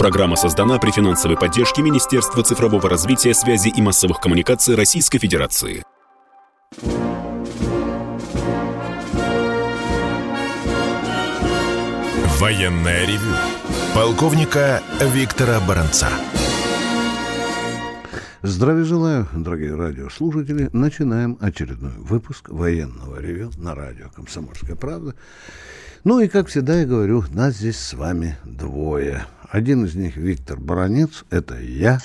Программа создана при финансовой поддержке Министерства цифрового развития, связи и массовых коммуникаций Российской Федерации. Военная ревю. Полковника Виктора Баранца. Здравия желаю, дорогие радиослушатели. Начинаем очередной выпуск военного ревю на радио «Комсомольская правда». Ну и, как всегда я говорю, нас здесь с вами двое. Один из них Виктор Баранец, это я.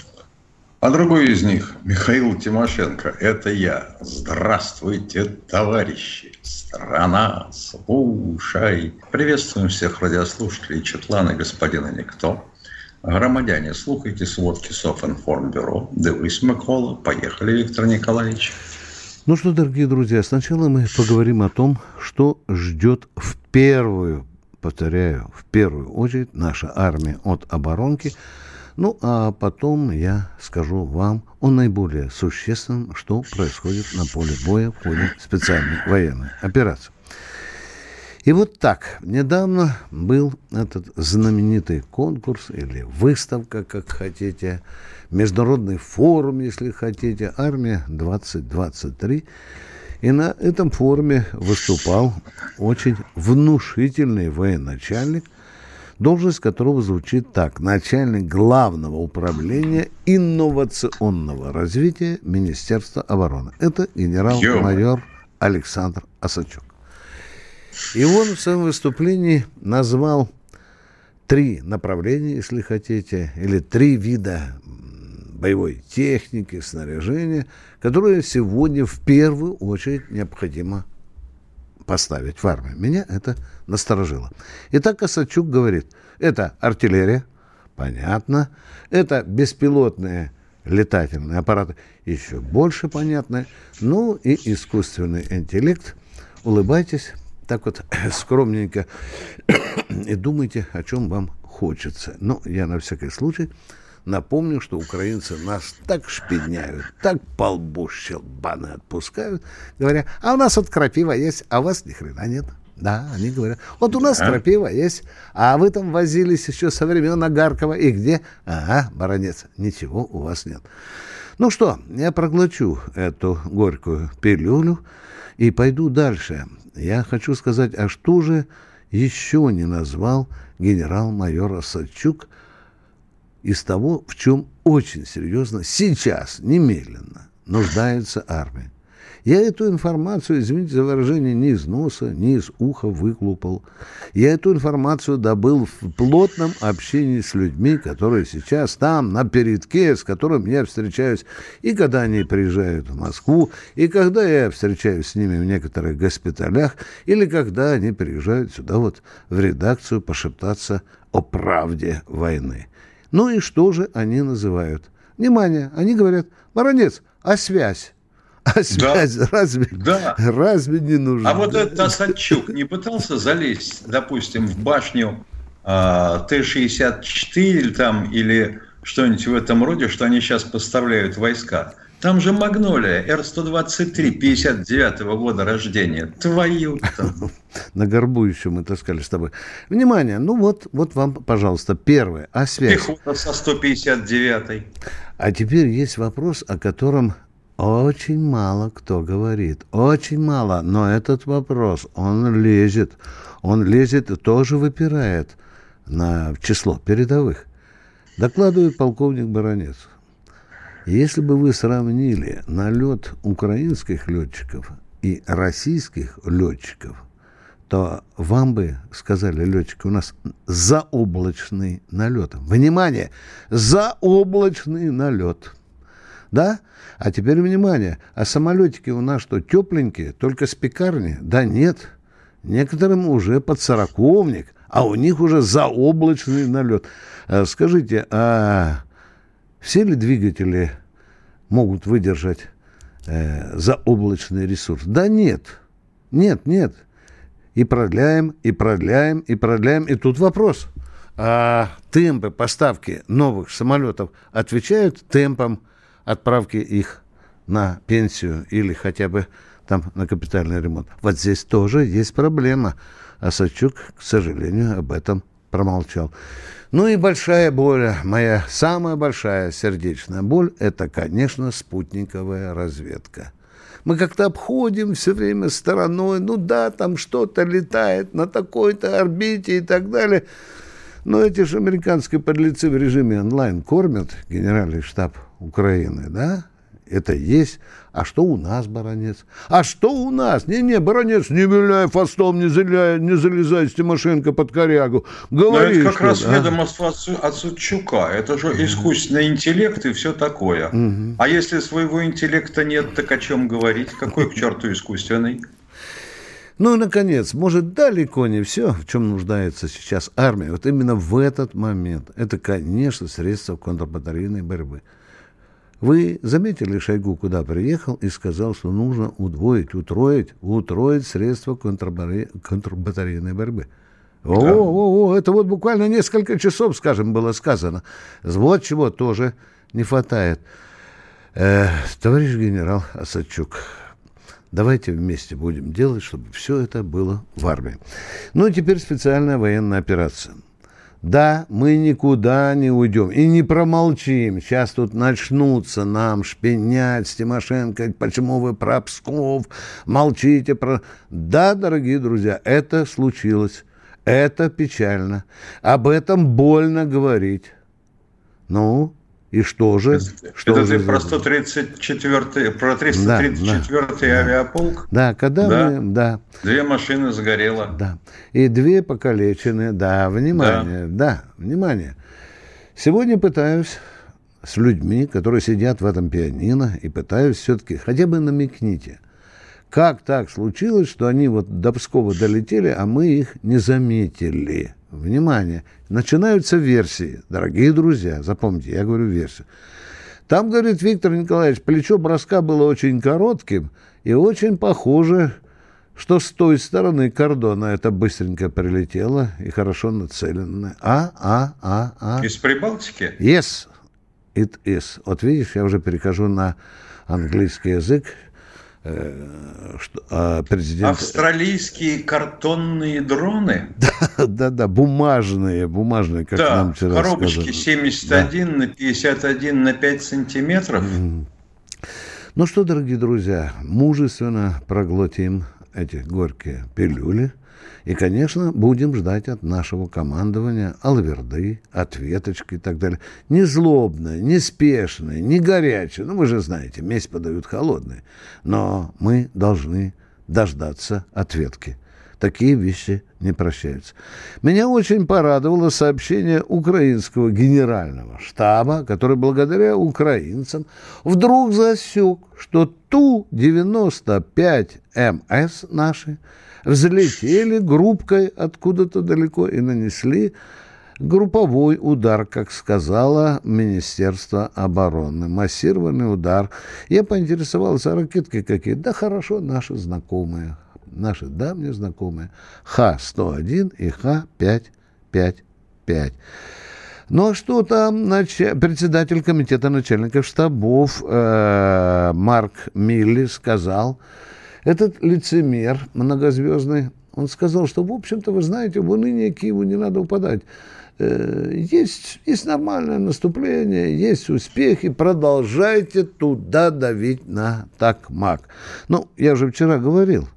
А другой из них Михаил Тимошенко, это я. Здравствуйте, товарищи. Страна, слушай. Приветствуем всех радиослушателей Четлана господина Никто. Громадяне, слухайте сводки Софинформбюро. Дивись, Микола. Поехали, Виктор Николаевич. Ну что, дорогие друзья, сначала мы поговорим о том, что ждет в первую, повторяю, в первую очередь наша армия от оборонки. Ну, а потом я скажу вам о наиболее существенном, что происходит на поле боя в ходе специальной военной операции. И вот так, недавно был этот знаменитый конкурс или выставка, как хотите, международный форум, если хотите, «Армия 2023». И на этом форуме выступал очень внушительный военачальник, должность которого звучит так. Начальник главного управления инновационного развития Министерства обороны. Это генерал-майор Александр Осачук. И он в своем выступлении назвал три направления, если хотите, или три вида боевой техники, снаряжения, которые сегодня в первую очередь необходимо поставить в армию. Меня это насторожило. Итак, Косачук говорит, это артиллерия, понятно, это беспилотные летательные аппараты, еще больше понятно, ну и искусственный интеллект. Улыбайтесь, так вот скромненько и думайте, о чем вам хочется. Но я на всякий случай Напомню, что украинцы нас так шпиняют, так по лбу щелбаны отпускают, говоря, а у нас вот крапива есть, а у вас ни хрена нет. Да, они говорят, вот у нас а? крапива есть, а вы там возились еще со времен Агаркова, и где? Ага, баронец, ничего у вас нет. Ну что, я проглочу эту горькую пилюлю и пойду дальше. Я хочу сказать, а что же еще не назвал генерал-майор Осадчук – из того, в чем очень серьезно сейчас, немедленно, нуждается армия. Я эту информацию, извините за выражение, ни из носа, ни из уха выклупал. Я эту информацию добыл в плотном общении с людьми, которые сейчас там, на передке, с которыми я встречаюсь, и когда они приезжают в Москву, и когда я встречаюсь с ними в некоторых госпиталях, или когда они приезжают сюда вот в редакцию пошептаться о правде войны. Ну и что же они называют? Внимание, они говорят, Баронец, а связь? А связь да. разве, да. разве не нужна? А вот этот Осадчук не пытался залезть, допустим, в башню э, Т-64 там, или что-нибудь в этом роде, что они сейчас поставляют войска? Там же Магнолия, Р-123, 59 -го года рождения. Твою там. На горбу еще мы таскали с тобой. Внимание, ну вот, вот вам, пожалуйста, первое. А связь? Пехота со 159-й. А теперь есть вопрос, о котором очень мало кто говорит. Очень мало. Но этот вопрос, он лезет. Он лезет и тоже выпирает на число передовых. Докладывает полковник Баранец. Если бы вы сравнили налет украинских летчиков и российских летчиков, то вам бы сказали летчики, у нас заоблачный налет. Внимание! Заоблачный налет. Да? А теперь внимание. А самолетики у нас что, тепленькие, только с пекарни? Да нет. Некоторым уже под сороковник, а у них уже заоблачный налет. А скажите, а все ли двигатели могут выдержать э, заоблачный ресурс? Да нет. Нет, нет. И продляем, и продляем, и продляем. И тут вопрос. А темпы поставки новых самолетов отвечают темпам отправки их на пенсию или хотя бы там на капитальный ремонт. Вот здесь тоже есть проблема. А Сачук, к сожалению, об этом промолчал. Ну и большая боль, моя самая большая сердечная боль, это, конечно, спутниковая разведка. Мы как-то обходим все время стороной, ну да, там что-то летает на такой-то орбите и так далее. Но эти же американские подлецы в режиме онлайн кормят генеральный штаб Украины, да? Это есть. А что у нас, баронец? А что у нас? Не-не, баронец, не виляй фастом, не, заляй, не залезай с Тимошенко под корягу. Говори, Но это как раз а? ведомоство от, от Сучука. Это же искусственный интеллект и все такое. Угу. А если своего интеллекта нет, так о чем говорить? Какой к черту искусственный? Ну и, наконец, может, далеко не все, в чем нуждается сейчас армия. Вот именно в этот момент. Это, конечно, средства контрбатарейной борьбы. Вы заметили, Шойгу куда приехал и сказал, что нужно удвоить, утроить, утроить средства контрбатарейной борьбы. О, о, о, это вот буквально несколько часов, скажем, было сказано. Вот чего тоже не хватает. Э, товарищ генерал Осадчук, давайте вместе будем делать, чтобы все это было в армии. Ну и теперь специальная военная операция. Да, мы никуда не уйдем и не промолчим. Сейчас тут начнутся нам шпинять с Тимошенко, почему вы про Псков, молчите про... Да, дорогие друзья, это случилось. Это печально. Об этом больно говорить. Ну, и что же? Что это же ты про 134 про 334 да, да, авиаполк? Да, когда да. мы, да. Две машины сгорело. Да. И две покалечены, да, внимание, да, да внимание. Сегодня пытаюсь с людьми, которые сидят в этом пианино, и пытаюсь все-таки, хотя бы намекните, как так случилось, что они вот до Пскова долетели, а мы их не заметили? Внимание! Начинаются версии, дорогие друзья, запомните, я говорю версию. Там, говорит Виктор Николаевич, плечо броска было очень коротким и очень похоже, что с той стороны кордона это быстренько прилетело и хорошо нацелено. А, а, а, а. Из Прибалтики? Yes, it is. Вот видишь, я уже перехожу на английский язык. Э, а президент... Австралийские картонные дроны? Да, да, да, бумажные, бумажные, как да, нам вчера коробочки сказали. 71 да. на 51 на 5 сантиметров. Ну что, дорогие друзья, мужественно проглотим эти горькие пилюли – и, конечно, будем ждать от нашего командования алаверды, ответочки и так далее. Не злобные, не спешные, не горячие. Ну, вы же знаете, месть подают холодные. Но мы должны дождаться ответки. Такие вещи не прощаются. Меня очень порадовало сообщение украинского генерального штаба, который благодаря украинцам вдруг засек, что Ту-95МС наши – взлетели группкой откуда-то далеко и нанесли групповой удар, как сказала Министерство обороны. Массированный удар. Я поинтересовался, а ракетки какие? Да хорошо, наши знакомые. Наши давние знакомые. Х-101 и Х-555. Ну а что там нач... председатель комитета начальников штабов э, Марк Милли сказал, этот лицемер многозвездный, он сказал, что, в общем-то, вы знаете, в уныние Киеву не надо упадать. Э, есть, есть нормальное наступление, есть успехи, продолжайте туда давить на такмак. Ну, я же вчера говорил,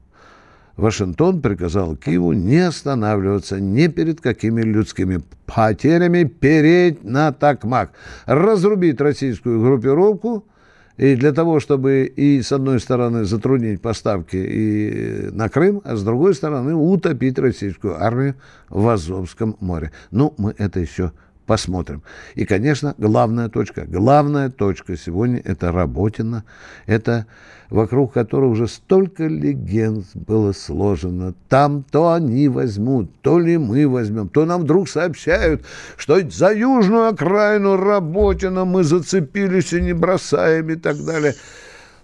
Вашингтон приказал Киеву не останавливаться ни перед какими людскими потерями, переть на такмак, разрубить российскую группировку – и для того, чтобы и с одной стороны затруднить поставки и на Крым, а с другой стороны утопить российскую армию в Азовском море. Ну, мы это еще посмотрим. И, конечно, главная точка, главная точка сегодня – это Работина, это вокруг которой уже столько легенд было сложено. Там то они возьмут, то ли мы возьмем, то нам вдруг сообщают, что за южную окраину Работина мы зацепились и не бросаем и так далее.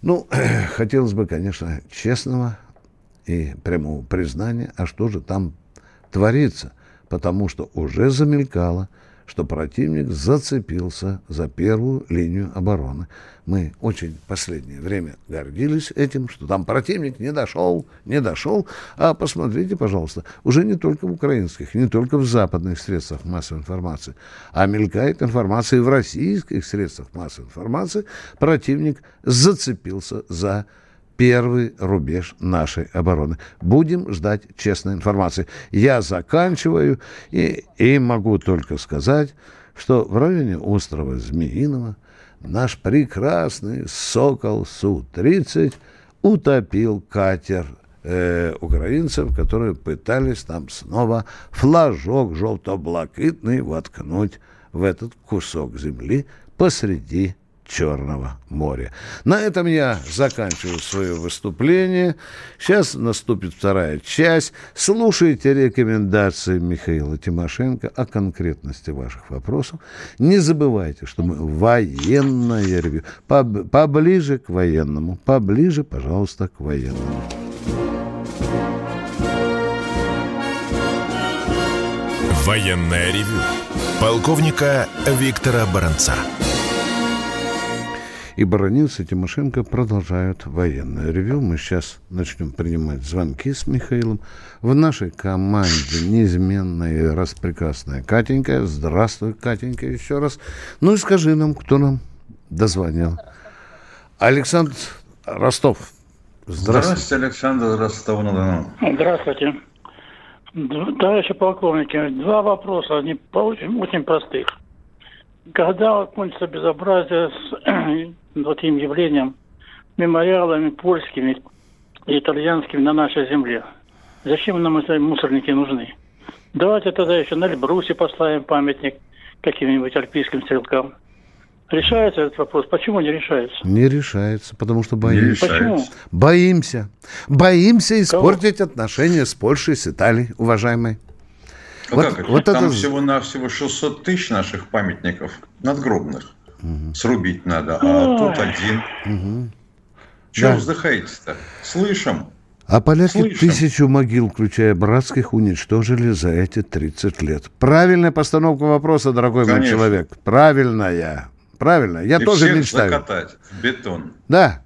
Ну, хотелось бы, конечно, честного и прямого признания, а что же там творится, потому что уже замелькало – что противник зацепился за первую линию обороны. Мы очень последнее время гордились этим, что там противник не дошел, не дошел. А посмотрите, пожалуйста, уже не только в украинских, не только в западных средствах массовой информации, а мелькает информация и в российских средствах массовой информации. Противник зацепился за первый рубеж нашей обороны. Будем ждать честной информации. Я заканчиваю и, и могу только сказать, что в районе острова Змеиного наш прекрасный «Сокол Су-30» утопил катер э, украинцев, которые пытались там снова флажок желто-блакитный воткнуть в этот кусок земли посреди Черного моря. На этом я заканчиваю свое выступление. Сейчас наступит вторая часть. Слушайте рекомендации Михаила Тимошенко о конкретности ваших вопросов. Не забывайте, что мы военное ревью. Поб, поближе к военному. Поближе, пожалуйста, к военному. Военное ревю. Полковника Виктора Баранца и Баранец и Тимошенко продолжают военное ревю. Мы сейчас начнем принимать звонки с Михаилом. В нашей команде неизменная и распрекрасная Катенька. Здравствуй, Катенька, еще раз. Ну и скажи нам, кто нам дозвонил. Александр Ростов. Здравствуйте. Здравствуйте, Александр Ростов-на-Дону. Здравствуйте. Товарищи полковники, два вопроса, они очень, очень простых. Когда кончится безобразие с таким явлением, мемориалами польскими и итальянскими на нашей земле. Зачем нам эти мусорники нужны? Давайте тогда еще на Эльбрусе поставим памятник каким-нибудь альпийским стрелкам. Решается этот вопрос? Почему не решается? Не решается, потому что боимся. Почему? Боимся. Боимся испортить Кого? отношения с Польшей, с Италией, уважаемые. Ну вот, как вот Там это... всего-навсего 600 тысяч наших памятников надгробных угу. срубить надо, а тут один. Угу. Чего да. вздыхаете-то? Слышим. А поляки Слышим. тысячу могил, включая братских, уничтожили за эти 30 лет. Правильная постановка вопроса, дорогой Конечно. мой человек. Правильная. Правильно. Я и тоже всех мечтаю. закатать в бетон. Да.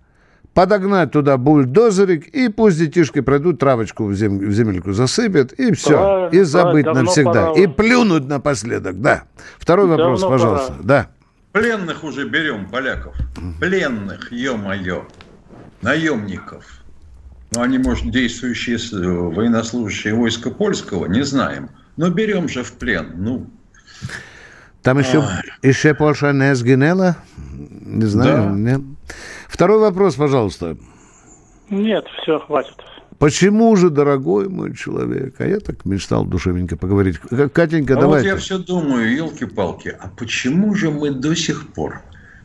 Подогнать туда бульдозерик, и пусть детишки пройдут, травочку в, зем... в земельку засыпят, и все. Правильно, и забыть навсегда. Пора. И плюнуть напоследок. Да. Второй вопрос, давно пожалуйста. Пора. Да. Пленных уже берем, поляков. Пленных, ё-моё. Наемников. Ну, они, может, действующие военнослужащие войска польского, не знаем. Но берем же в плен. Ну, там еще, еще Польша не сгинела? Не знаю. Да. Не. Второй вопрос, пожалуйста. Нет, все, хватит. Почему же, дорогой мой человек, а я так мечтал душевненько поговорить. Катенька, а давайте. вот я все думаю, елки-палки, а почему же мы до сих пор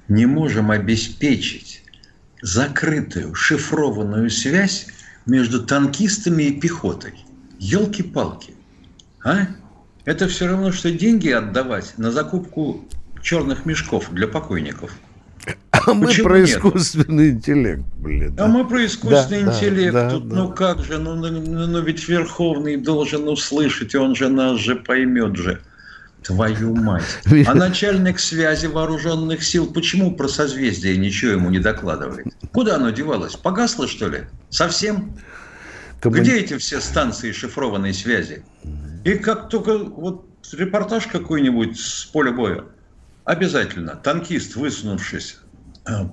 не можем обеспечить закрытую шифрованную связь между танкистами и пехотой? Елки-палки, а? Это все равно, что деньги отдавать на закупку черных мешков для покойников – а мы Почему про нет? искусственный интеллект, блин. А мы про искусственный да, интеллект. Да, Тут, да, ну как же, ну, ну, ну, ну ведь Верховный должен услышать, он же нас же поймет же. Твою мать. А начальник связи вооруженных сил почему про созвездие ничего ему не докладывает? Куда оно девалось? Погасло, что ли? Совсем? Коммун... Где эти все станции шифрованной связи? И как только вот репортаж какой-нибудь с поля боя, обязательно танкист, высунувшись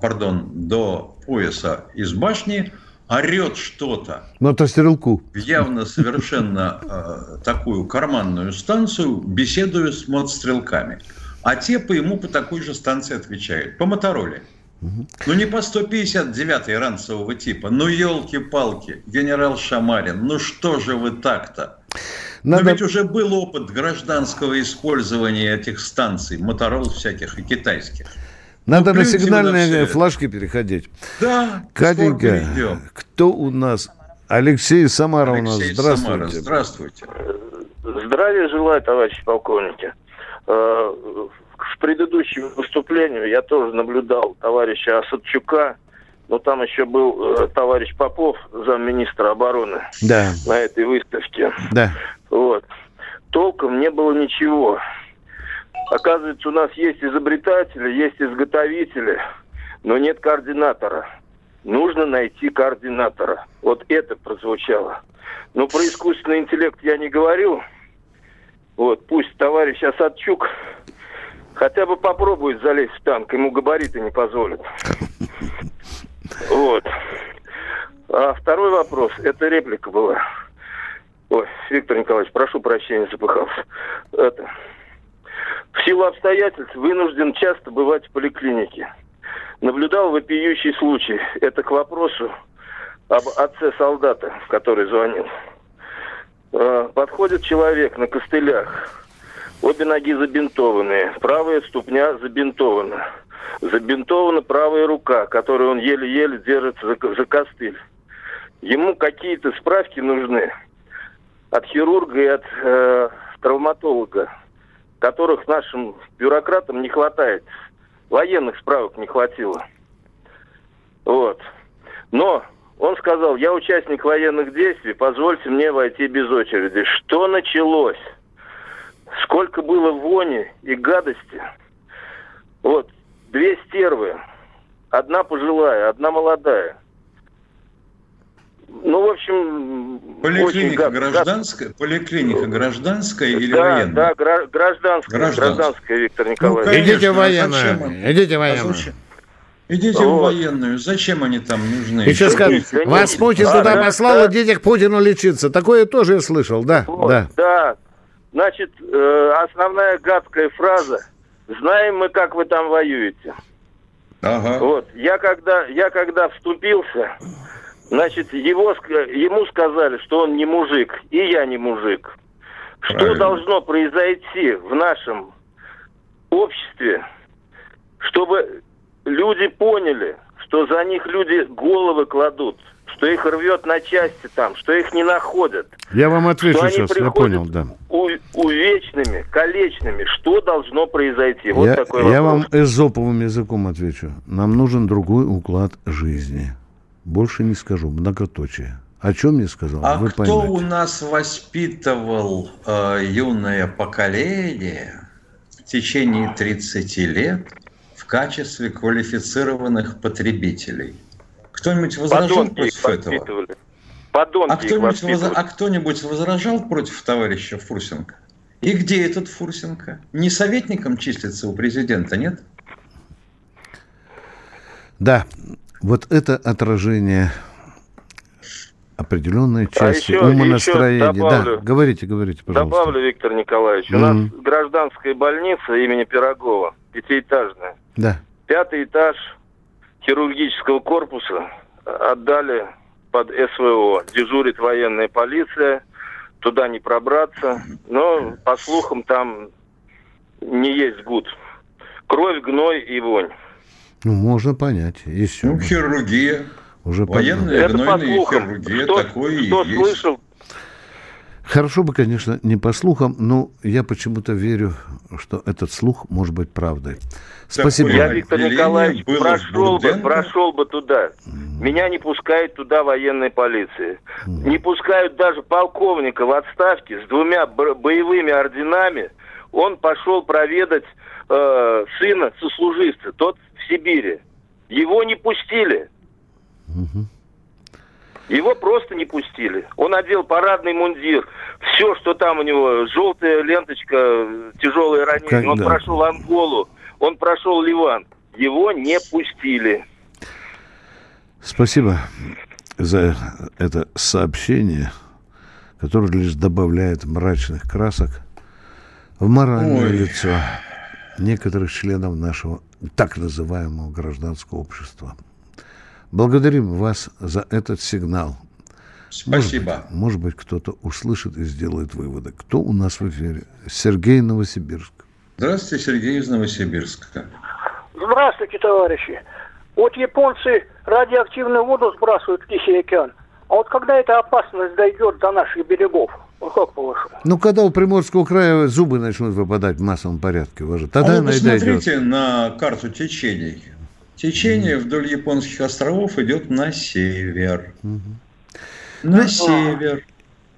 пардон, до пояса из башни, орет что-то. Ну, это стрелку. Явно совершенно э, такую карманную станцию, беседуя с мотострелками. А те по ему по такой же станции отвечают. По Мотороле. Угу. Ну, не по 159-й ранцевого типа. Ну, елки-палки, генерал Шамарин, ну что же вы так-то? Надо... Но ведь уже был опыт гражданского использования этих станций, моторол всяких и китайских. Надо на сигнальные на флажки переходить. Да. Катенька, кто у нас? Алексей Самара у нас. Здравствуйте. Самара. Здравствуйте. Здравия желаю, товарищи полковники. Э, к предыдущему выступлению я тоже наблюдал товарища Осадчука, но там еще был э, товарищ Попов, замминистра обороны, да. на этой выставке. Да. Вот. Толком не было ничего. Оказывается, у нас есть изобретатели, есть изготовители, но нет координатора. Нужно найти координатора. Вот это прозвучало. Но про искусственный интеллект я не говорил. Вот, пусть товарищ Осадчук хотя бы попробует залезть в танк, ему габариты не позволят. Вот. А второй вопрос, это реплика была. Ой, Виктор Николаевич, прошу прощения, запыхался. Это. В силу обстоятельств вынужден часто бывать в поликлинике. Наблюдал вопиющий случай. Это к вопросу об отце солдата, который звонил. А, подходит человек на костылях. Обе ноги забинтованные. Правая ступня забинтована. Забинтована правая рука, которую он еле-еле держит за, за костыль. Ему какие-то справки нужны от хирурга и от э, травматолога, которых нашим бюрократам не хватает. Военных справок не хватило. Вот. Но он сказал, я участник военных действий, позвольте мне войти без очереди. Что началось? Сколько было вони и гадости? Вот, две стервы. Одна пожилая, одна молодая. Ну, в общем... Поликлиника гражданская, поликлиника гражданская или да, военная? Да, гра- гражданская, гражданская, гражданская, Виктор ну, Николаевич. Ну, конечно, Идите в военную, идите в военную. А идите вот. в военную. Зачем они там нужны? И сейчас скажут, вас Путин да, туда да, послал, да. идите к Путину лечиться. Такое тоже я слышал, да. Вот, да. да. Значит, э, основная гадкая фраза. Знаем мы, как вы там воюете. Ага. Вот. Я когда, я когда вступился, Значит, его, ему сказали, что он не мужик, и я не мужик. Правильно. Что должно произойти в нашем обществе, чтобы люди поняли, что за них люди головы кладут, что их рвет на части там, что их не находят. Я вам отвечу сейчас, я понял, да. У, увечными, колечными. Что должно произойти? Вот я, такой вопрос. Я вам эзоповым языком отвечу. Нам нужен другой уклад жизни. Больше не скажу, многоточие. О чем я сказал? А Вы кто поймете. у нас воспитывал э, юное поколение в течение 30 лет в качестве квалифицированных потребителей? Кто-нибудь возражал Подонки против этого? Подонки а кто-нибудь, воз... а кто-нибудь возражал против товарища Фурсенко? И где этот Фурсенко? Не советником числится у президента, нет? Да, вот это отражение определенной а части а еще, умонастроения. Еще добавлю, да, говорите, говорите, пожалуйста. Добавлю, Виктор Николаевич. Mm-hmm. У нас гражданская больница имени Пирогова, пятиэтажная. Да. Пятый этаж хирургического корпуса отдали под СВО. Дежурит военная полиция, туда не пробраться. Но, по слухам, там не есть гуд. Кровь, гной и вонь. Ну, можно понять. Еще. Ну, хирургия. Уже Военная Это гнойная хирургия. Кто, такое кто и есть. слышал? Хорошо бы, конечно, не по слухам, но я почему-то верю, что этот слух может быть правдой. Спасибо. Я, Виктор Николаевич, прошел бы, прошел бы туда. Mm. Меня не пускает туда военная полиция. Mm. Не пускают даже полковника в отставке с двумя боевыми орденами. Он пошел проведать э, сына сослуживца. Тот Сибири. Его не пустили. Угу. Его просто не пустили. Он одел парадный мундир. Все, что там у него, желтая ленточка, тяжелое ранение. Как, он да. прошел Анголу, он прошел Ливан. Его не пустили. Спасибо за это сообщение, которое лишь добавляет мрачных красок в моральное Ой. лицо некоторых членов нашего так называемого гражданского общества. Благодарим вас за этот сигнал. Спасибо. Может быть, может быть, кто-то услышит и сделает выводы. Кто у нас в эфире? Сергей Новосибирск. Здравствуйте, Сергей из Новосибирска. Здравствуйте, товарищи. Вот японцы радиоактивную воду сбрасывают в Тихий океан. А вот когда эта опасность дойдет до наших берегов? Как по-вашему? Ну, когда у Приморского края зубы начнут выпадать в массовом порядке, уже, тогда а вы посмотрите на карту течений. Течение mm. вдоль японских островов идет на север. Mm-hmm. На ну, север.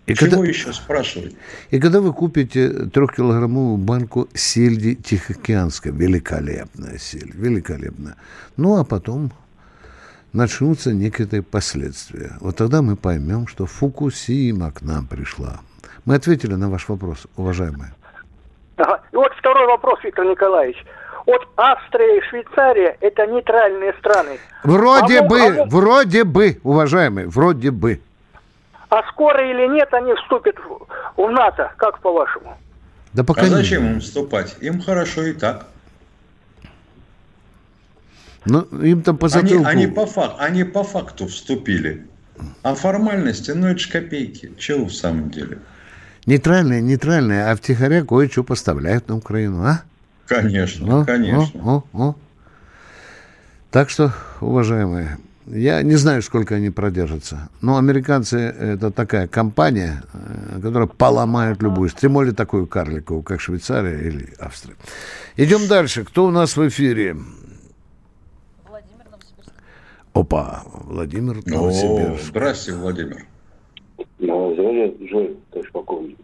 И Чего когда, еще спрашивать? И когда вы купите трехкилограммовую банку сельди Тихоокеанской, великолепная сель, великолепная. Ну, а потом начнутся некие последствия. Вот тогда мы поймем, что Фукусима к нам пришла. Мы ответили на ваш вопрос, уважаемые. Ага. И вот второй вопрос, Виктор Николаевич. Вот Австрия и Швейцария – это нейтральные страны. Вроде а бы, а вроде бы, уважаемые, вроде бы. А скоро или нет они вступят в, в НАТО, как по-вашему? Да пока а зачем им вступать? Им хорошо и так. Ну, им там по затылку... Они, они, по фак, они по факту вступили. А формальности, ну это ж копейки. Чего в самом деле? Нейтральные, нейтральные, а втихаря кое-что поставляют на Украину, а? Конечно, о, конечно. О, о, о. Так что, уважаемые, я не знаю, сколько они продержатся. Но американцы – это такая компания, э, которая поломает любую, тем более такую карликовую, как Швейцария или Австрия. Идем дальше. Кто у нас в эфире? Владимир Новосибирск. Опа, Владимир Новосибирск. О, здрасте, Владимир. Здравия желаю, товарищ полковник.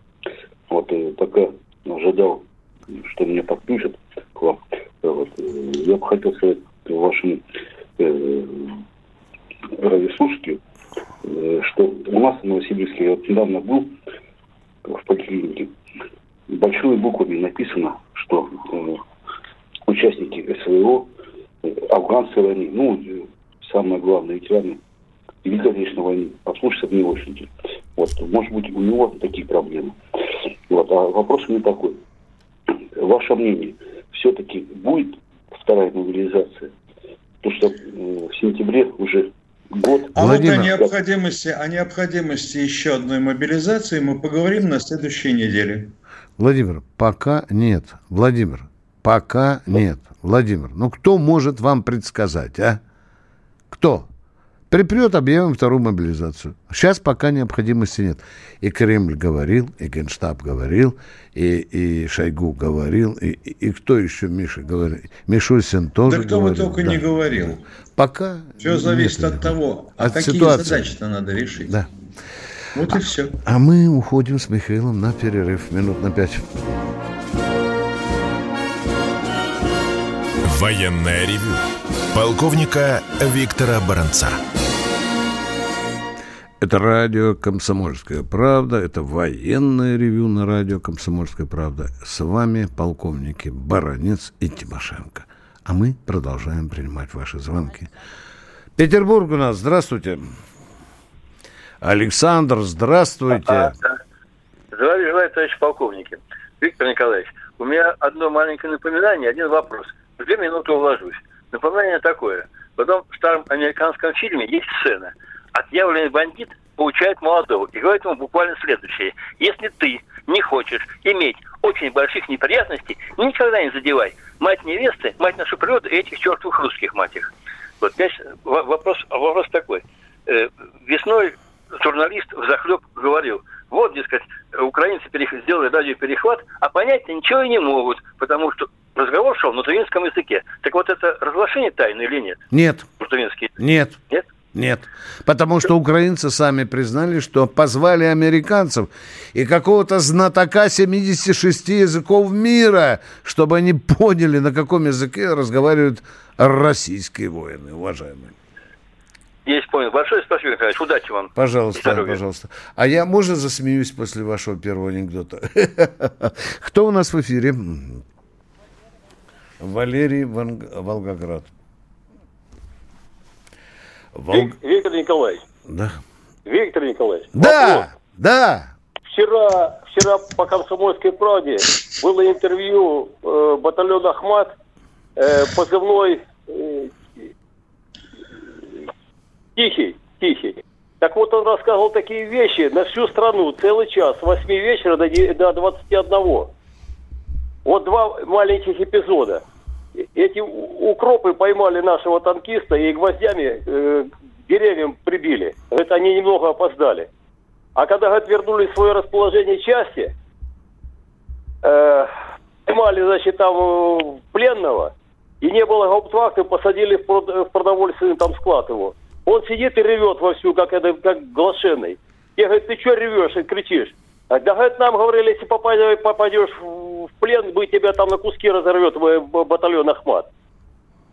Вот э, пока ожидал, что меня подключат к вам, вот, э, я бы хотел сказать вашим э, радиослушателям, э, что у нас в Новосибирске, я вот недавно был в поликлинике, большими буквами написано, что э, участники СВО, э, афганцы войны, ну, самое главное, ветераны Великой Отечественной войны, обслуживаются в него очереди. Вот, может быть, у него такие проблемы. Вот, а вопрос у меня такой. Ваше мнение, все-таки будет вторая мобилизация? Потому что в сентябре уже год. А Владимир, вот о необходимости, о необходимости еще одной мобилизации мы поговорим на следующей неделе. Владимир, пока нет. Владимир, пока нет. Владимир, ну кто может вам предсказать, а? Кто? Припрет, объявим вторую мобилизацию. Сейчас пока необходимости нет. И Кремль говорил, и Генштаб говорил, и, и Шойгу говорил, и, и, и кто еще, Миша, говорил? Мишусин тоже Да кто говорил. бы только да. не говорил. Пока Все зависит от того, а от какие ситуации. задачи-то надо решить. Да. Вот и все. А мы уходим с Михаилом на перерыв минут на пять. Военная ревю. Полковника Виктора Баранца. Это радио «Комсомольская правда», это военное ревю на радио «Комсомольская правда». С вами полковники Баранец и Тимошенко. А мы продолжаем принимать ваши звонки. Петербург у нас, здравствуйте. Александр, здравствуйте. Здравия желаю, товарищ полковники. Виктор Николаевич, у меня одно маленькое напоминание, один вопрос. В две минуты уложусь. Напоминание такое. В старом американском фильме есть сцена – отъявленный бандит получает молодого и говорит ему буквально следующее. Если ты не хочешь иметь очень больших неприятностей, никогда не задевай мать невесты, мать нашу природу и этих чертовых русских мать их. Вот опять вопрос, вопрос такой. Э, весной журналист в захлеб говорил, вот, дескать, украинцы сделали радиоперехват, а понять-то ничего и не могут, потому что разговор шел на тувинском языке. Так вот это разглашение тайны или нет? Нет. Нет. Нет? Нет, потому что украинцы сами признали, что позвали американцев и какого-то знатока 76 языков мира, чтобы они поняли, на каком языке разговаривают российские воины, уважаемые. Есть, понял. Большое спасибо, Михаил. Удачи вам. Пожалуйста, пожалуйста. А я, можно, засмеюсь после вашего первого анекдота? Кто у нас в эфире? Валерий Волгоград. Волг... Виктор Николаевич. Да. Виктор Николаевич. Да, вопрос. да. Вчера, вчера по «Комсомольской правде» было интервью э, батальон «Ахмат», э, позывной э, «Тихий», «Тихий». Так вот, он рассказывал такие вещи на всю страну, целый час, с 8 вечера до, до 21. Вот два маленьких эпизода эти укропы поймали нашего танкиста и гвоздями э, деревьям прибили. Это они немного опоздали. А когда, в свое расположение части, э, поймали, значит, там э, пленного, и не было гауптвахты, посадили в, в продовольственный там склад его. Он сидит и ревет вовсю, как, это, как глашенный. Я говорю, ты что ревешь и кричишь? А, да, говорит, нам говорили, если попадешь, попадешь в плен, мы тебя там на куски разорвет батальон Ахмат.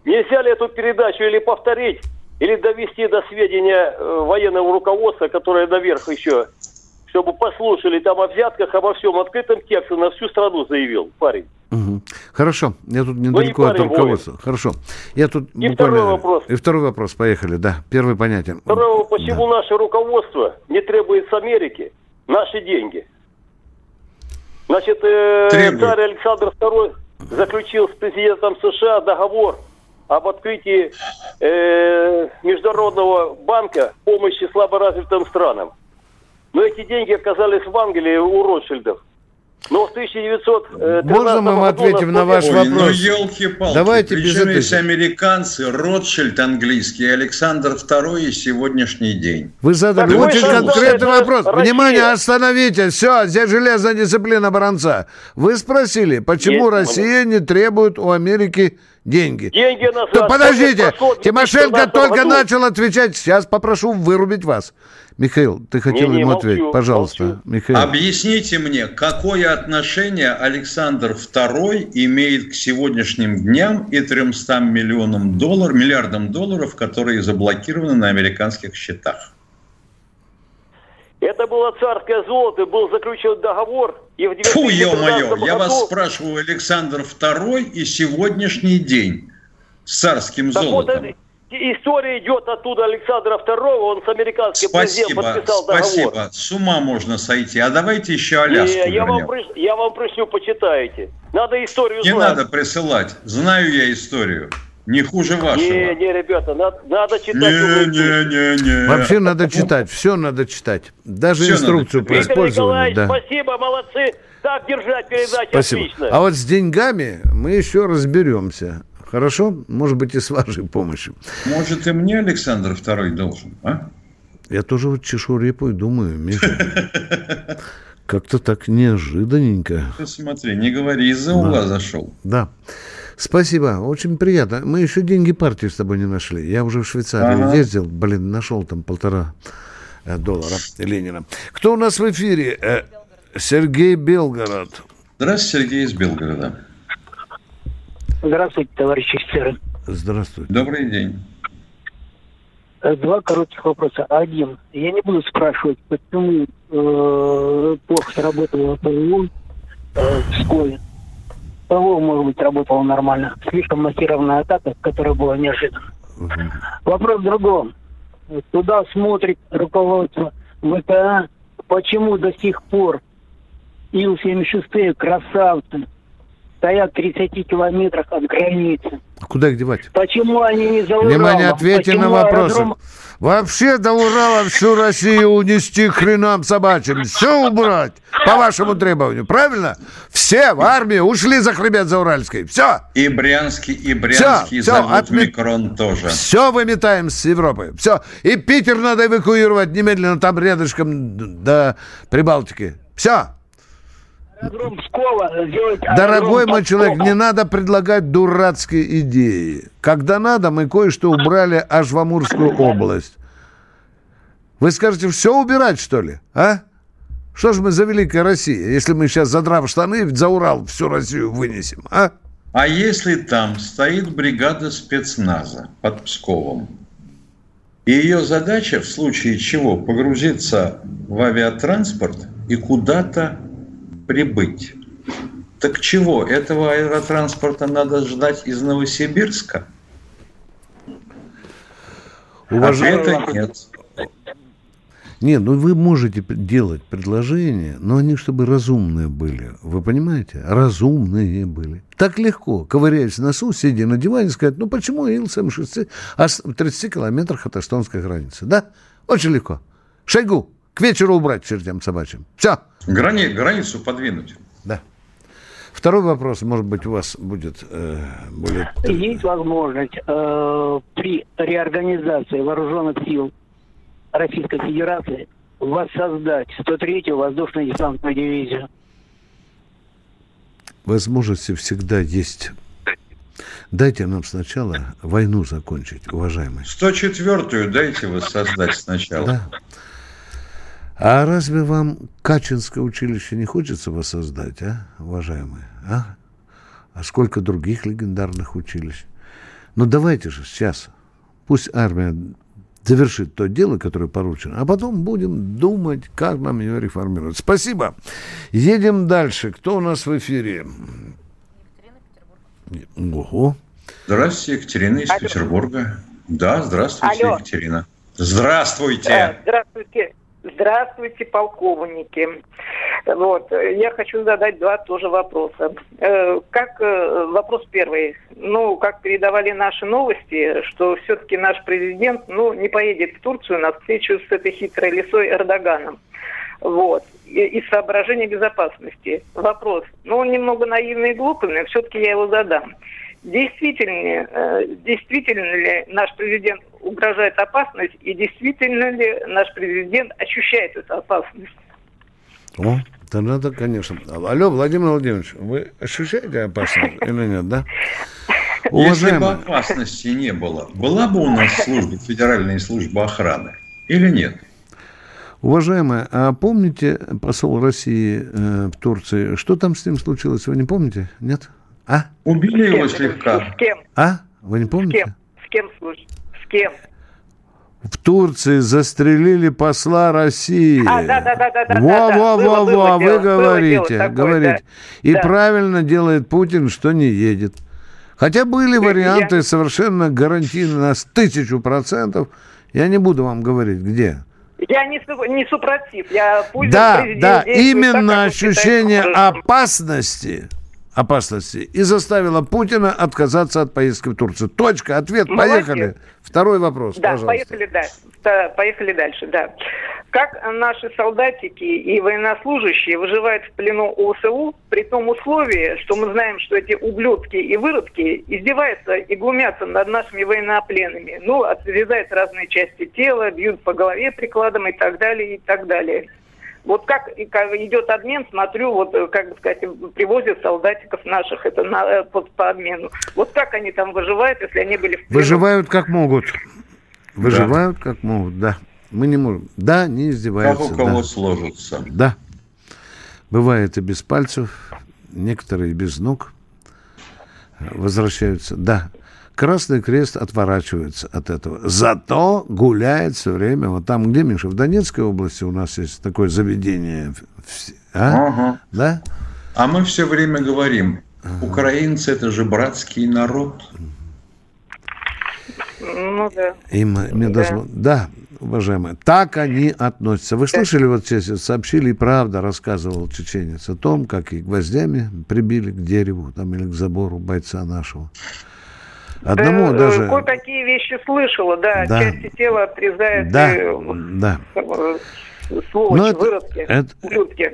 Нельзя ли эту передачу или повторить, или довести до сведения э, военного руководства, которое наверх еще, чтобы послушали там о взятках, обо всем открытым текстом на всю страну заявил парень. Угу. Хорошо, я тут недалеко ну, от руководства. Воин. Хорошо. Я тут и буквально... второй вопрос. И второй вопрос, поехали, да. Первый понятен. Второй, почему да. наше руководство не требует с Америки наши деньги? Значит, э, царь Александр II заключил с президентом США договор об открытии э, Международного банка помощи слаборазвитым странам. Но эти деньги оказались в Англии у Ротшильдов. Но в 1913 Можно мы ответим на ваш Ой, вопрос? Ну, елки-палки. Давайте Причем без есть американцы, Ротшильд английский, Александр II и сегодняшний день. Вы задали так очень конкретный вопрос. Россия. Внимание, остановите. Все, здесь железная дисциплина бронца. Вы спросили, почему есть, Россия не требует у Америки деньги. Деньги назад. То, подождите, Тимошенко только году. начал отвечать. Сейчас попрошу вырубить вас. Михаил, ты хотел не, ему молчу, ответить, пожалуйста. Молчу. Михаил. Объясните мне, какое отношение Александр II имеет к сегодняшним дням и 300 миллионам долларов, миллиардам долларов, которые заблокированы на американских счетах? Это было царское золото, был заключен договор. И в Фу, ё-моё, я вас спрашиваю, Александр II и сегодняшний день с царским так золотом. Вот, история идет оттуда Александра II, он с американским спасибо, президентом подписал договор. Спасибо, с ума можно сойти. А давайте еще Аляску Не, я вам, я вам пришлю, почитайте. Надо историю Не знать. надо присылать, знаю я историю. Не хуже вашего. Не, не, ребята, надо, надо читать. Не, не, не, не. Вообще надо читать, все надо читать. Даже все инструкцию по использованию. Да. спасибо, молодцы. Так держать передачу спасибо. отлично. А вот с деньгами мы еще разберемся. Хорошо? Может быть, и с вашей помощью. Может, и мне Александр II должен, а? Я тоже вот чешу репу и думаю, Миша, как-то так неожиданненько. Ты смотри, не говори, из-за да. угла зашел. Да. Спасибо, очень приятно. Мы еще деньги партии с тобой не нашли. Я уже в Швейцарию ага. ездил, блин, нашел там полтора э, доллара Ленина. Кто у нас в эфире? Э, Сергей Белгород. Здравствуйте, Сергей из Белгорода. Здравствуйте, товарищи офицеры. Здравствуйте. Добрый день. Э, два коротких вопроса. Один. Я не буду спрашивать, почему э, плохо сработало ПВО э, в школе. ПВО, может быть, работало нормально. Слишком массированная атака, которая была неожиданна. Угу. Вопрос в другом. Туда смотрит руководство ВКА. Почему до сих пор Ил-76 красавцы стоят в 30 километрах от границы. Куда их девать? Почему они не за Уралом? Внимание, ответьте Почему на вопросы. Аэродром... Вообще до Урала всю Россию унести хренам собачьим. Все убрать по вашему требованию. Правильно? Все в армию ушли за хребет за Уральской. Все. И Брянский, и Брянский все, зовут все, отме... Микрон тоже. Все выметаем с Европы. Все. И Питер надо эвакуировать немедленно там рядышком до Прибалтики. Все. Дорогой мой человек, не надо предлагать дурацкие идеи. Когда надо, мы кое-что убрали аж в Амурскую область. Вы скажете, все убирать, что ли? А? Что ж мы за Великая Россия, если мы сейчас, задрав штаны, за Урал всю Россию вынесем, а? А если там стоит бригада спецназа под Псковом, и ее задача в случае чего погрузиться в авиатранспорт и куда-то прибыть. Так чего? Этого аэротранспорта надо ждать из Новосибирска? Уважаемый... Ответа нет. Нет, ну вы можете делать предложения, но они чтобы разумные были. Вы понимаете? Разумные были. Так легко, ковыряясь в носу, сидя на диване, сказать, ну почему Ил-76 в 30 километрах от эстонской границы? Да? Очень легко. Шойгу, к вечеру убрать чертям собачьим. Все. Грани, границу подвинуть. Да. Второй вопрос, может быть, у вас будет э, более... Есть возможность э, при реорганизации вооруженных сил Российской Федерации воссоздать 103-ю воздушно-десантную дивизию? Возможности всегда есть. Дайте нам сначала войну закончить, уважаемые. 104-ю дайте воссоздать сначала. Да. А разве вам Качинское училище не хочется воссоздать, а, уважаемые? А? А сколько других легендарных училищ? Ну давайте же сейчас, пусть армия завершит то дело, которое поручено, а потом будем думать, как нам ее реформировать. Спасибо. Едем дальше. Кто у нас в эфире? Ого. Здравствуйте, Екатерина из Алло. Петербурга. Да, здравствуйте, Алло. Екатерина. Здравствуйте. Э, здравствуйте. Здравствуйте, полковники. Вот, я хочу задать два тоже вопроса. Э, как э, вопрос первый. Ну, как передавали наши новости, что все-таки наш президент, ну, не поедет в Турцию на встречу с этой хитрой лисой Эрдоганом. Вот. Из соображения безопасности. Вопрос. Ну, он немного наивный и глупый, но все-таки я его задам. Действительно, э, действительно ли наш президент угрожает опасность и действительно ли наш президент ощущает эту опасность? О, да надо, конечно. Алло, Владимир Владимирович, вы ощущаете опасность или нет, да? Если бы опасности не было, была бы у нас служба, федеральная служба охраны или нет? Уважаемая, а помните посол России э, в Турции, что там с ним случилось, вы не помните? Нет? А? Убили его слегка. С кем? А? Вы не помните? С кем? С кем служит? С кем? В Турции застрелили посла России. А, да, да, да, да, во, да, во, во, во, вы говорите, такое, говорите. Да. И да. правильно делает Путин, что не едет. Хотя были варианты Я... совершенно гарантийно на тысячу процентов. Я не буду вам говорить, где. Я не, не супротив. Я пусть да, да, именно так, ощущение опасности опасности и заставила Путина отказаться от поездки в Турцию. Точка, ответ, Молодец. поехали. Второй вопрос, да, пожалуйста. Поехали дальше. поехали дальше, да. Как наши солдатики и военнослужащие выживают в плену ОСУ при том условии, что мы знаем, что эти ублюдки и выродки издеваются и глумятся над нашими военнопленными. Ну, отрезают разные части тела, бьют по голове прикладом и так далее, и так далее. Вот как, как идет обмен, смотрю, вот, э, как бы сказать, привозят солдатиков наших это на, э, под, по обмену. Вот как они там выживают, если они были в плену? Выживают как могут. Выживают да. как могут, да. Мы не можем. Да, не издеваются. Как у кого да. сложится. Да. Бывает и без пальцев, некоторые без ног возвращаются. Да. Красный Крест отворачивается от этого. Зато гуляет все время. Вот там, где, Миша, в Донецкой области у нас есть такое заведение. А? Ага. Да? А мы все время говорим, ага. украинцы это же братский народ. Ну да. Им, да. Даже, да, уважаемые, так они относятся. Вы слышали, вот сейчас сообщили, и правда рассказывал чеченец о том, как их гвоздями прибили к дереву там, или к забору бойца нашего. Одному да, даже... Кое-какие вещи слышала, да, да. части тела отрезают. Да, и... да. Сволочи, Но это, выродки, это,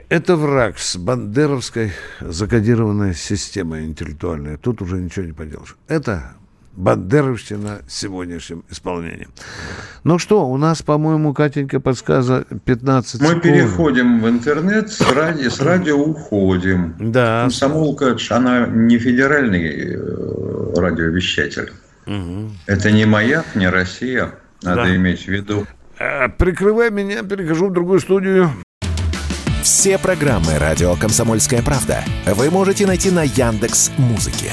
это враг с бандеровской закодированной системой интеллектуальной. Тут уже ничего не поделаешь. Это бандеровщина сегодняшним исполнением. Ну что, у нас, по-моему, Катенька подсказа 15 Мы секунд. переходим в интернет, с радио, с радио уходим. Да. Комсомолка, она не федеральный э, радиовещатель. Угу. Это не маяк, не Россия. Надо да. иметь в виду. А, прикрывай меня, перехожу в другую студию. Все программы «Радио Комсомольская правда» вы можете найти на Яндекс Музыке.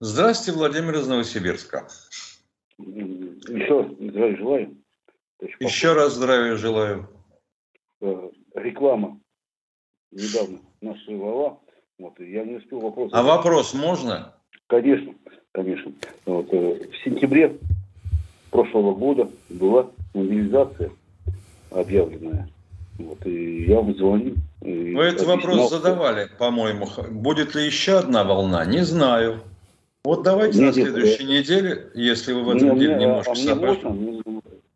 Здравствуйте, Владимир из Новосибирска. Еще здравия желаю. Еще раз здравия желаю. Э, реклама недавно нас сорвала. Вот, я не успел вопрос. А вопрос можно? Конечно, конечно. Вот, э, в сентябре прошлого года была мобилизация объявленная. Вот, и я вам звонил. Вы этот вопрос задавали, по-моему. Будет ли еще одна волна? Не знаю. Вот давайте мне на следующей я... неделе, если вы в этом мне, деле мне, немножко а Можно, мне,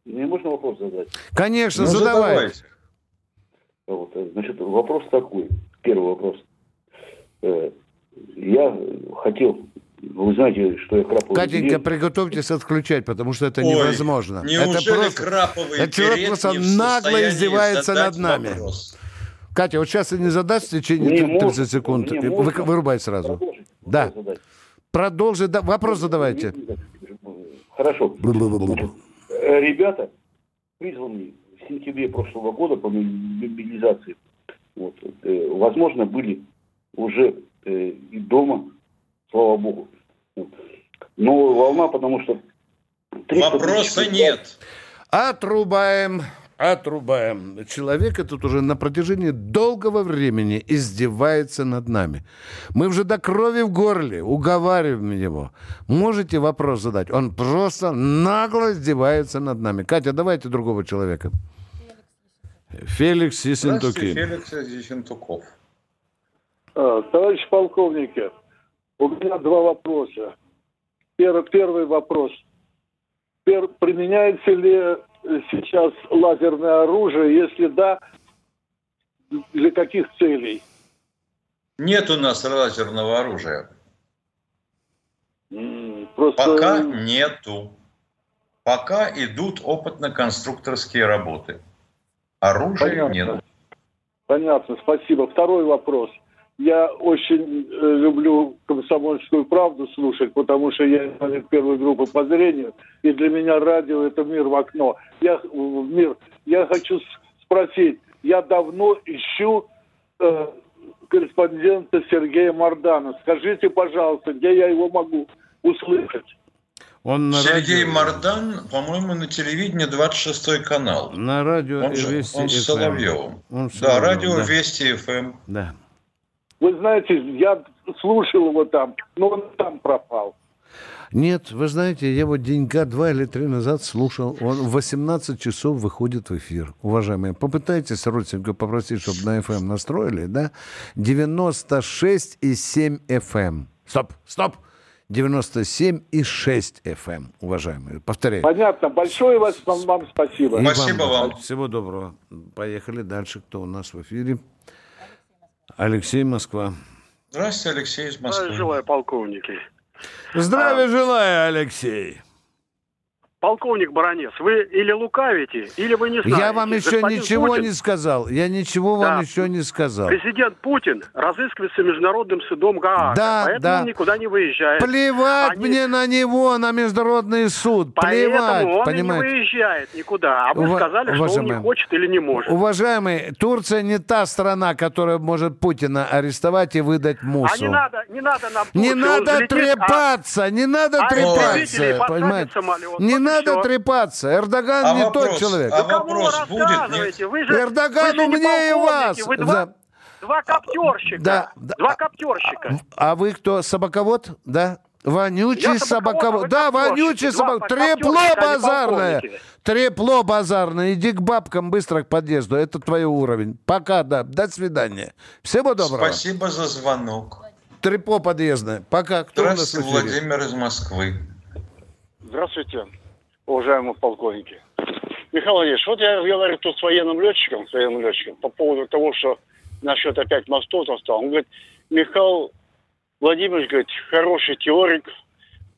мне можно вопрос задать? Конечно, ну, задавайте. задавайте. Вот, э, значит, вопрос такой. Первый вопрос. Э, Я хотел... Вы знаете, что я краповый Катенька, деревья- приготовьтесь отключать, потому что это Ой, невозможно. неужели это просто... краповый этот человек просто нагло издевается над нами. вопрос? Катя, вот сейчас и не задаст в течение Мне 30 можно, секунд. мне можно вы- Вырубай сразу. продолжить Да. задать? Продолжи. да, вопрос задавайте. Хорошо. Значит, э, ребята призваны в сентябре прошлого года по мобилизации, вот, э, возможно, были уже э, и дома, слава богу. Вот. Новая волна, потому что... 300 Вопроса тысяч- нет. Отрубаем. Отрубаем. Человек этот уже на протяжении долгого времени издевается над нами. Мы уже до крови в горле уговариваем его. Можете вопрос задать? Он просто нагло издевается над нами. Катя, давайте другого человека. Феликс Ессентуки. Феликс Ессентуков. А, Товарищ полковники, у меня два вопроса. Первый, первый вопрос. Пер- применяется ли сейчас лазерное оружие? Если да, для каких целей? Нет у нас лазерного оружия. Просто... Пока нету. Пока идут опытно-конструкторские работы. Оружия Понятно. нет. Понятно, спасибо. Второй вопрос. Я очень э, люблю комсомольскую правду слушать, потому что я инвалид первой группы по зрению, и для меня радио это мир в окно. Я в мир. Я хочу спросить. Я давно ищу э, корреспондента Сергея Мардана. Скажите, пожалуйста, где я его могу услышать? Он на Сергей радио, Мардан, по-моему, на телевидении 26 канал. на радио Он, же, Вести он с FM. Соловьевым. Он с Да, радио да. Вести ФМ. Да. Вы знаете, я слушал его там, но он там пропал. Нет, вы знаете, я вот денька два или три назад слушал. Он в 18 часов выходит в эфир. Уважаемые, попытайтесь родственников попросить, чтобы на FM настроили, да? 96,7 FM. Стоп, стоп! 97,6 FM, уважаемые. Повторяю. Понятно. Большое вас, вам, вам спасибо. И Спасибо вам. Всего доброго. Поехали дальше. Кто у нас в эфире? Алексей Москва. Здравствуйте, Алексей из Москвы. Желаю полковники. Здравия желаю, Алексей. Полковник Баранец, вы или лукавите, или вы не знаете. Я вам еще Господин ничего Путин, не сказал. Я ничего вам Да. еще не сказал. Президент Путин разыскивается международным судом Гаага, Да, поэтому да. он никуда не выезжает. Плевать Они- мне на него, на международный суд. Поэтому Плевать, он и не понимаете? выезжает никуда. А вы Ува- сказали, что он не хочет или не может. Уважаемый, Турция не та страна, которая может Путина арестовать и выдать мусу. А не надо, не надо нам Не Турцию, он надо залетит, а- трепаться, не надо а трепаться, понимаете? Не и надо всё. трепаться. Эрдоган А не вопрос, тот человек. а Кому вы вопрос будет? рассказываете? Нет. Вы же, Эрдоган вы же не умнее вас. Вы два, Да. два коптерщика. Да, да. Два коптерщика. А вы кто, собаковод? Да? Вонючий собаковод, а собаковод. вы Да, вонючий собаковод. Трепло а базарное. Трепло базарное. Иди к бабкам быстро к подъезду. Это твой уровень. Пока, да. До свидания. Всего доброго. Спасибо за звонок. Трепло подъездное. Пока. Кто у нас в Здравствуйте? Владимир из Москвы. Здравствуйте, уважаемые полковники. Михаил Владимирович, вот я говорю тут с военным летчиком, с военным летчиком по поводу того, что насчет опять мостов там стал. Он говорит, Михаил Владимирович, говорит, хороший теорик,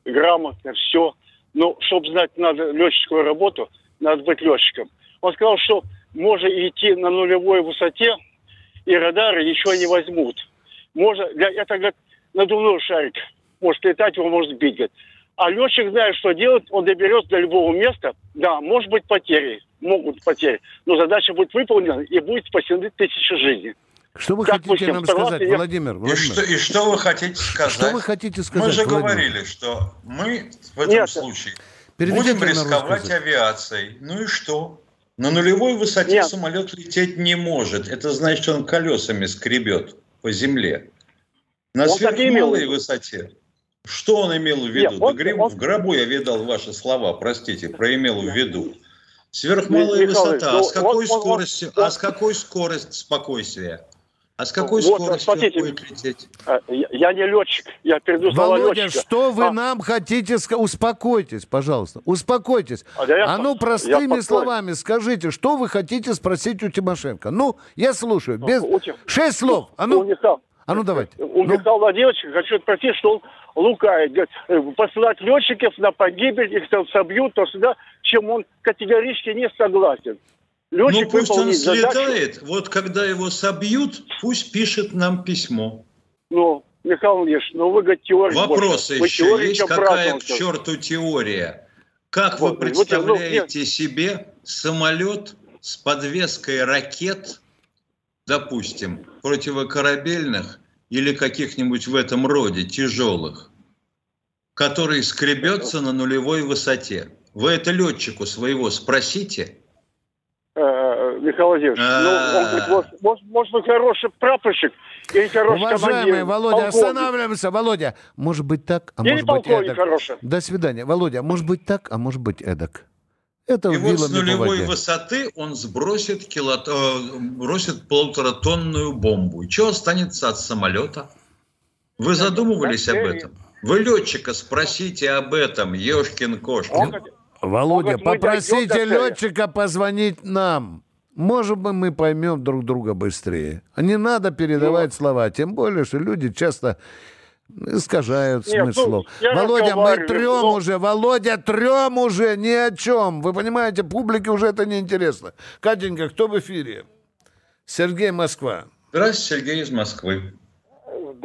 грамотно, все. Но чтобы знать надо летческую работу, надо быть летчиком. Он сказал, что можно идти на нулевой высоте, и радары ничего не возьмут. Можно, для, это, говорит, надувной шарик. Может летать, его может сбить, говорит. А летчик знает, что делать, он доберется до любого места. Да, может быть потери, могут быть потери, но задача будет выполнена и будет спасены тысячи жизней. Что вы Как хотите нам сказать, Я- Владимир? И Владимир. что, и что вы хотите сказать? Что вы хотите сказать, Мы же Владимир? говорили, что мы в этом Нет. случае Переведите будем рисковать авиацией. Ну и что? На нулевой высоте Нет. самолет лететь не может. Это значит, он колесами скребет по земле. На Он и сверхмалой высоте. Что он имел в виду? Нет, Да он- гриб- он- В гробу я видал ваши слова, простите, про имел в виду. Сверхмалая Михаил высота. А Ильич, с ну, какой он- он- скоростью? он- А с какой скоростью спокойствия? А с какой Вот, скоростью смотрите. он будет лететь? А, Я, я не летчик, я перейду слова Володя, летчика. что вы А, нам хотите сказать? Успокойтесь, пожалуйста, успокойтесь. А да я а ну, простыми я словами скажите, что вы хотите спросить у Тимошенко? Ну, я слушаю. Без... у Шесть слов. А у ну, а ну давайте. у Михаила Владимировича хочу спросить, что он лукает. Говорит, э, посылать летчиков на погибель, их там собьют, то сюда, чем он категорически не согласен. Ну Летчик пусть он выполнит задачу. слетает, вот когда его собьют, пусть пишет нам письмо. Ну, Михаил Владимирович, ну вы говорите теорию. Вопросы больше. Еще теорию, есть, какая к черту теория? Как Вот, вы вот, вот, ну, представляете себе самолет с подвеской ракет, допустим, противокорабельных или каких-нибудь в этом роде тяжелых, который скребется на нулевой высоте? Вы это летчику своего спросите. Э, Михаил Владимирович, ну, он говорит, вот, может, может, он хороший прапорщик или хороший Уважаемый командир, Володя, полковник. останавливаемся. Володя, может быть так, а Или может быть эдак. хороший. До свидания. Володя, может быть так, а может быть эдак. Это И вот с нулевой воде. высоты он сбросит, кило... э, бросит полуторатонную бомбу. И что останется от самолета? Вы задумывались об этом? Вы летчика спросите об этом, Ешкин Кошкин. Володя, попросите летчика позвонить нам. Может быть, мы поймем друг друга быстрее. Не надо передавать Ну. слова, тем более, что люди часто искажают Нет, смысл ну, Володя, мы трем ну. уже, Володя, трем уже, ни о чем. Вы понимаете, публике уже это неинтересно. Катенька, кто в эфире? Сергей Москва. Здравствуйте, Сергей из Москвы.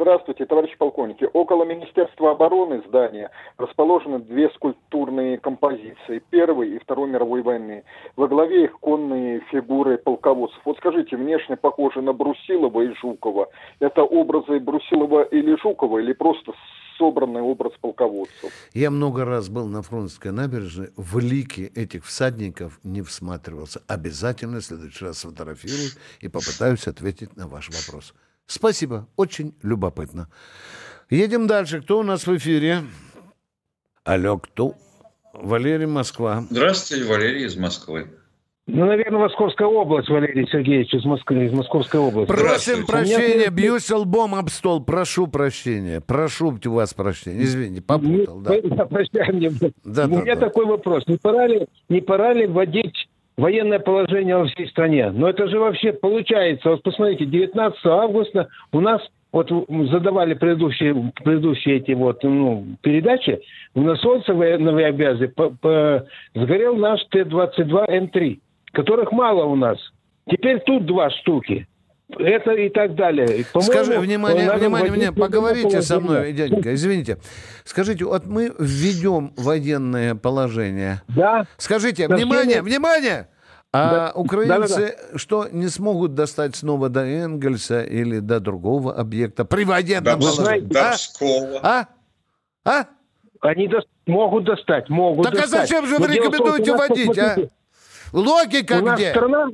Здравствуйте, товарищи полковники. Около Министерства обороны здания расположены две скульптурные композиции Первой и Второй мировой войны. Во главе их конные фигуры полководцев. Вот скажите, внешне похожи на Брусилова и Жукова. Это образы Брусилова или Жукова, или просто собранный образ полководцев? Я много раз был на Фрунзенской набережной, в лики этих всадников не всматривался. Обязательно в следующий раз сфотографирую и попытаюсь ответить на ваш вопрос. Спасибо, очень любопытно. Едем дальше. Кто у нас в эфире? Алло, кто? Валерий Москва. Здравствуйте, Валерий из Москвы. Ну, наверное, Московская область, Валерий Сергеевич из Москвы, из Московской области. Просим У меня- прощения, бьюсь лбом об стол. Прошу прощения. Прошу у вас прощения. Извините, попутал. Да. Да, прощай мне. Да, У да, меня да. такой вопрос. Не пора ли, не пора ли вводить военное положение во всей стране? Но это же вообще получается. Вот посмотрите, 19 августа у нас вот задавали предыдущие, предыдущие эти вот ну, передачи, на солнце по- по- сгорел наш Т-22М3, которых мало у нас. Теперь тут два штуки. Это и так далее. По-моему, Скажи, внимание, внимание, внимание, поговорите со мной, дяденька, извините. Скажите, вот мы введем военное положение. Да. Скажите, Да, внимание, внимание! А Да. украинцы что, не смогут достать снова до Энгельса или до другого объекта при военном До положении? А? До Пскова. А? А? Они дос- могут достать, могут Так а достать. зачем же вы Но том, рекомендуете вводить, а? Логика у нас где? страна,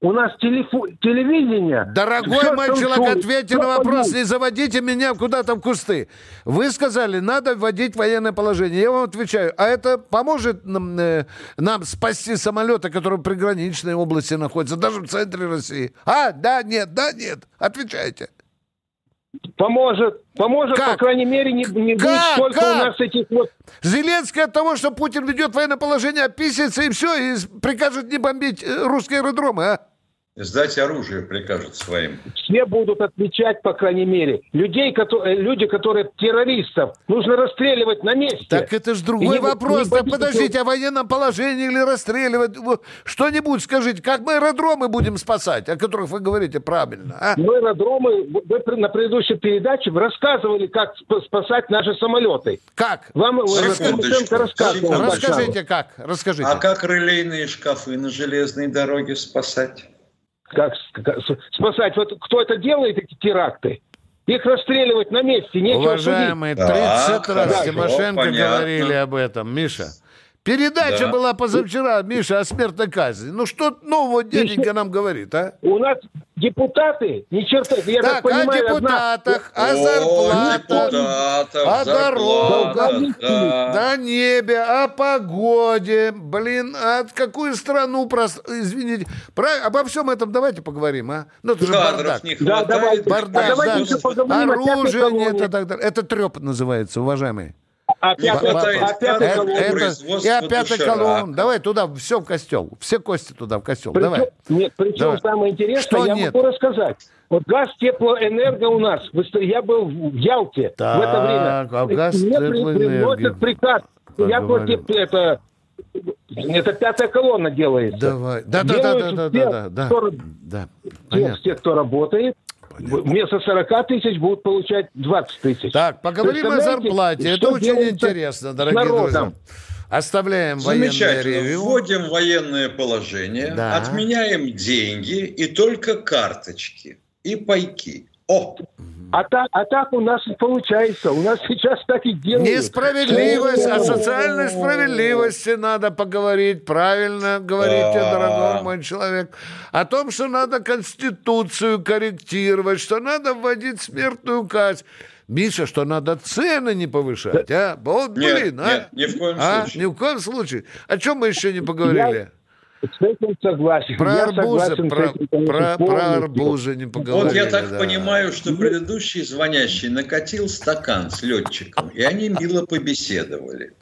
у нас телефо- телевидение. Дорогой всё мой человек, ответьте на вопрос, не заводите меня куда-то в кусты. Вы сказали, надо вводить военное положение. Я вам отвечаю, а это поможет нам, э, нам спасти самолеты, которые в приграничной области находятся, даже в центре России? А, да, нет, да, нет. Отвечайте. Поможет, поможет, по крайней мере, не, не будет Как? столько Как? у нас этих вот... Зеленский от того, что Путин ведет военное положение, описывается и все, и прикажет не бомбить э, русские аэродромы, а? Сдать оружие прикажет своим. Все будут отвечать, по крайней мере. Людей, которые, люди, которые террористов, нужно расстреливать на месте. Так это же И другой не- вопрос. не боитесь- подождите, о военном положении или расстреливать? Что-нибудь скажите, как мы аэродромы будем спасать, о которых вы говорите правильно, а? Мы аэродромы, вы на предыдущей передаче рассказывали, как сп- спасать наши самолеты. Как? Вам э, Секундочку, Тимошенко рассказывал. Расскажите, как? Расскажите. А как релейные шкафы на железной дороге спасать? Как, спасать? Вот кто это делает, эти теракты? Их расстреливать на месте, нечего Уважаемые, судить. 30 раз хорошо, Тимошенко понятно. говорили об этом. Миша, Передача Да. была позавчера, Миша, о смертной казни. Ну что нового дяденька нам говорит, а? У нас депутаты, ни черта, я Так, так, понимаю, о одна- депутатах, о О, зарплатах, депутатов, о дорогах, да. о небе, о погоде, блин, а какую страну, прос- извините, про- обо всем этом давайте поговорим, а? Ну, это же бардак. не Да, хватает. давайте. Бардак, А давайте да. о колонне. нет и так далее. Это треп называется, уважаемые. А Ба- хватает ба- пятой это- И доширака. колонне. Давай туда, все в костел. Все кости туда в костел. Причем- Давай. Нет, причем Давай. самое интересное, Что я нет? могу рассказать. Вот газ теплоэнерго у нас, я был в Ялте в это время. Так, а газ Мне приносят приказ. Я против это, это пятая колонна делается. Давай. Да, да, да, да, Делают да, все, да, да, Понятно. те, кто работает, вместо 40 тысяч будут получать 20 тысяч. Так, поговорим о зарплате. Это очень интересно, дорогие друзья. народом? Оставляем военное Замечательно. ревью. Вводим военное положение, Да. отменяем деньги и только карточки и пайки. О! А так, а так у нас и получается. У нас сейчас так и делают. Несправедливость, о О, социальной справедливости надо поговорить. Правильно говорите, Да. дорогой мой человек. О том, что надо Конституцию корректировать, что надо вводить смертную казнь. Миша, что надо цены не повышать, а? Вот, Нет, блин, а? нет, ни в коем А? случае. Ни в коем случае. О чем мы еще не поговорили? С этим согласен. Про Я арбузы, согласен с про, этим, конечно, про- про полностью. арбузы не поговорили. Вот я так да. понимаю, что предыдущий звонящий накатил стакан с летчиком, и они мило побеседовали.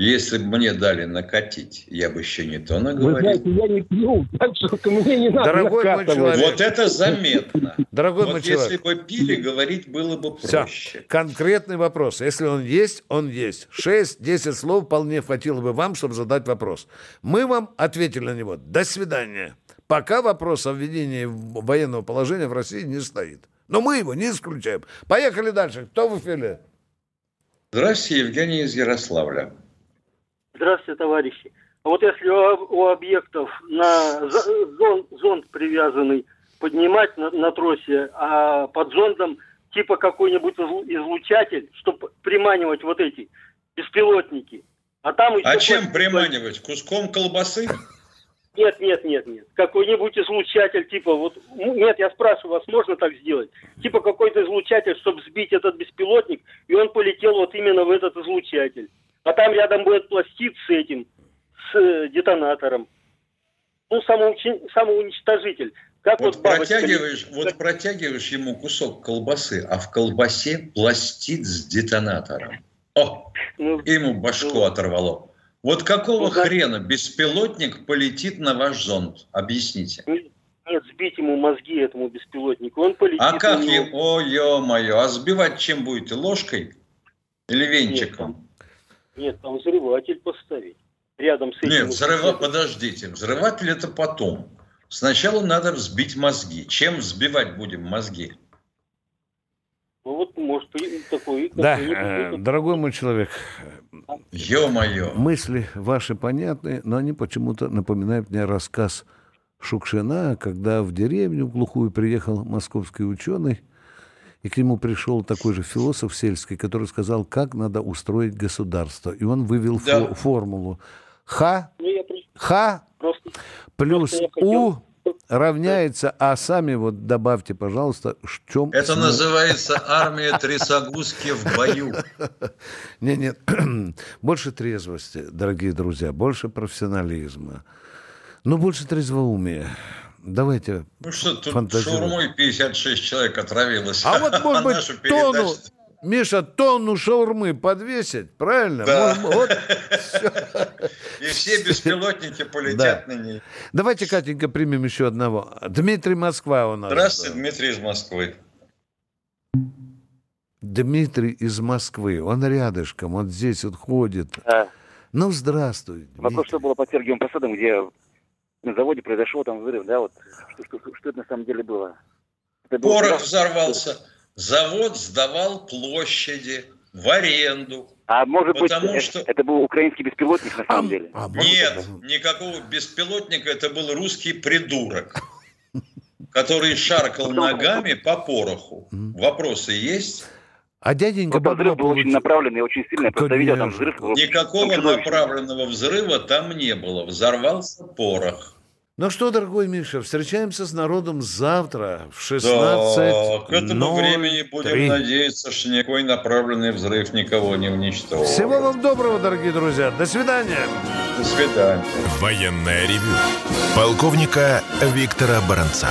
Если бы мне дали накатить, я бы еще не то Вы наговорил. знаете, я не пью, так что мне не надо Дорогой мой накатывать. человек. Вот это заметно. Дорогой вот мой если человек. бы пили, говорить было бы Все, проще. конкретный вопрос. Если он есть, он есть. 6-10 слов вполне хватило бы вам, чтобы задать вопрос. Мы вам ответили на него. До свидания. Пока вопрос о введении военного положения в России не стоит. Но мы его не исключаем. Поехали дальше. Кто в эфире? Здравствуйте, Евгений из Ярославля. Здравствуйте, товарищи. А вот если у, у объектов на зон, зонд привязанный поднимать на, на тросе, а под зондом типа какой-нибудь излу- излучатель, чтобы приманивать вот эти беспилотники. А там еще... А чем под- приманивать? Куском колбасы? Нет, нет, нет, нет. Какой-нибудь излучатель, типа вот... ну, Нет, я спрашиваю вас, можно так сделать? Типа какой-то излучатель, чтобы сбить этот беспилотник, и он полетел вот именно в этот излучатель. А там рядом будет пластид с этим, с э, детонатором. Ну, самоучи- самоуничтожитель. Как вот, Вот бабочка- протягиваешь, вот протягиваешь ему кусок колбасы, а в колбасе пластид с детонатором. О, Ну, ему башку оторвало. Вот какого Ну, хрена беспилотник полетит на ваш зонд? Объясните. Нет, сбить ему мозги этому беспилотнику. Он полетит А как ему? О, ё-моё, а сбивать чем будете? Ложкой или венчиком? Нет, там взрыватель поставить. Рядом с этим. Нет, взрыва... подождите, взрыватель это потом. Сначала надо взбить мозги. Чем взбивать будем мозги? Ну вот, может, и такой... Да, э, этот- дорогой мой человек, Ё-моё. мысли ваши понятны, но они почему-то напоминают мне рассказ Шукшина, когда в деревню глухую приехал московский ученый, и к нему пришел такой же философ сельский, который сказал, как надо устроить государство. И он вывел Да. фо- формулу. Х, Ну, Х просто... плюс просто У равняется, а сами вот добавьте, пожалуйста, в чем... Это называется армия трясогузки в бою. Нет, нет, больше трезвости, дорогие друзья, больше профессионализма, ну, больше трезвоумия. Давайте Ну что, тут шаурмой 56 человек отравилось. А вот, может быть, тонну, Миша, тонну шаурмы подвесить, правильно? Да. Может, вот. И все беспилотники полетят на ней. Давайте, Катенька, примем еще одного. Дмитрий Москва у нас. Здравствуйте, Дмитрий из Москвы. Дмитрий из Москвы. Он рядышком, вот здесь вот ходит. А, Ну, здравствуй. вопрос, что было под Сергиевым Посадом, где на заводе произошел там взрыв, да, вот что, что- что это на самом деле было? Это было Порох тогда- взорвался. Завод сдавал площади в аренду. А может Потому быть, что- это, это был украинский беспилотник на самом деле? Нет, никакого беспилотника, это был русский придурок, который шаркал ногами по пороху. Вопросы есть? А дяденька Вот взрыв был очень направленный, очень сильный. Я просто видел там взрыв. Никакого Там направленного взрыва там не было. Взорвался порох. Ну что, дорогой Миша, встречаемся с народом завтра в 16. Да, к этому времени будем надеяться, что никакой направленный взрыв никого не уничтожил. Всего вам доброго, дорогие друзья. До свидания. До свидания. Военное ревю полковника Виктора Баранца.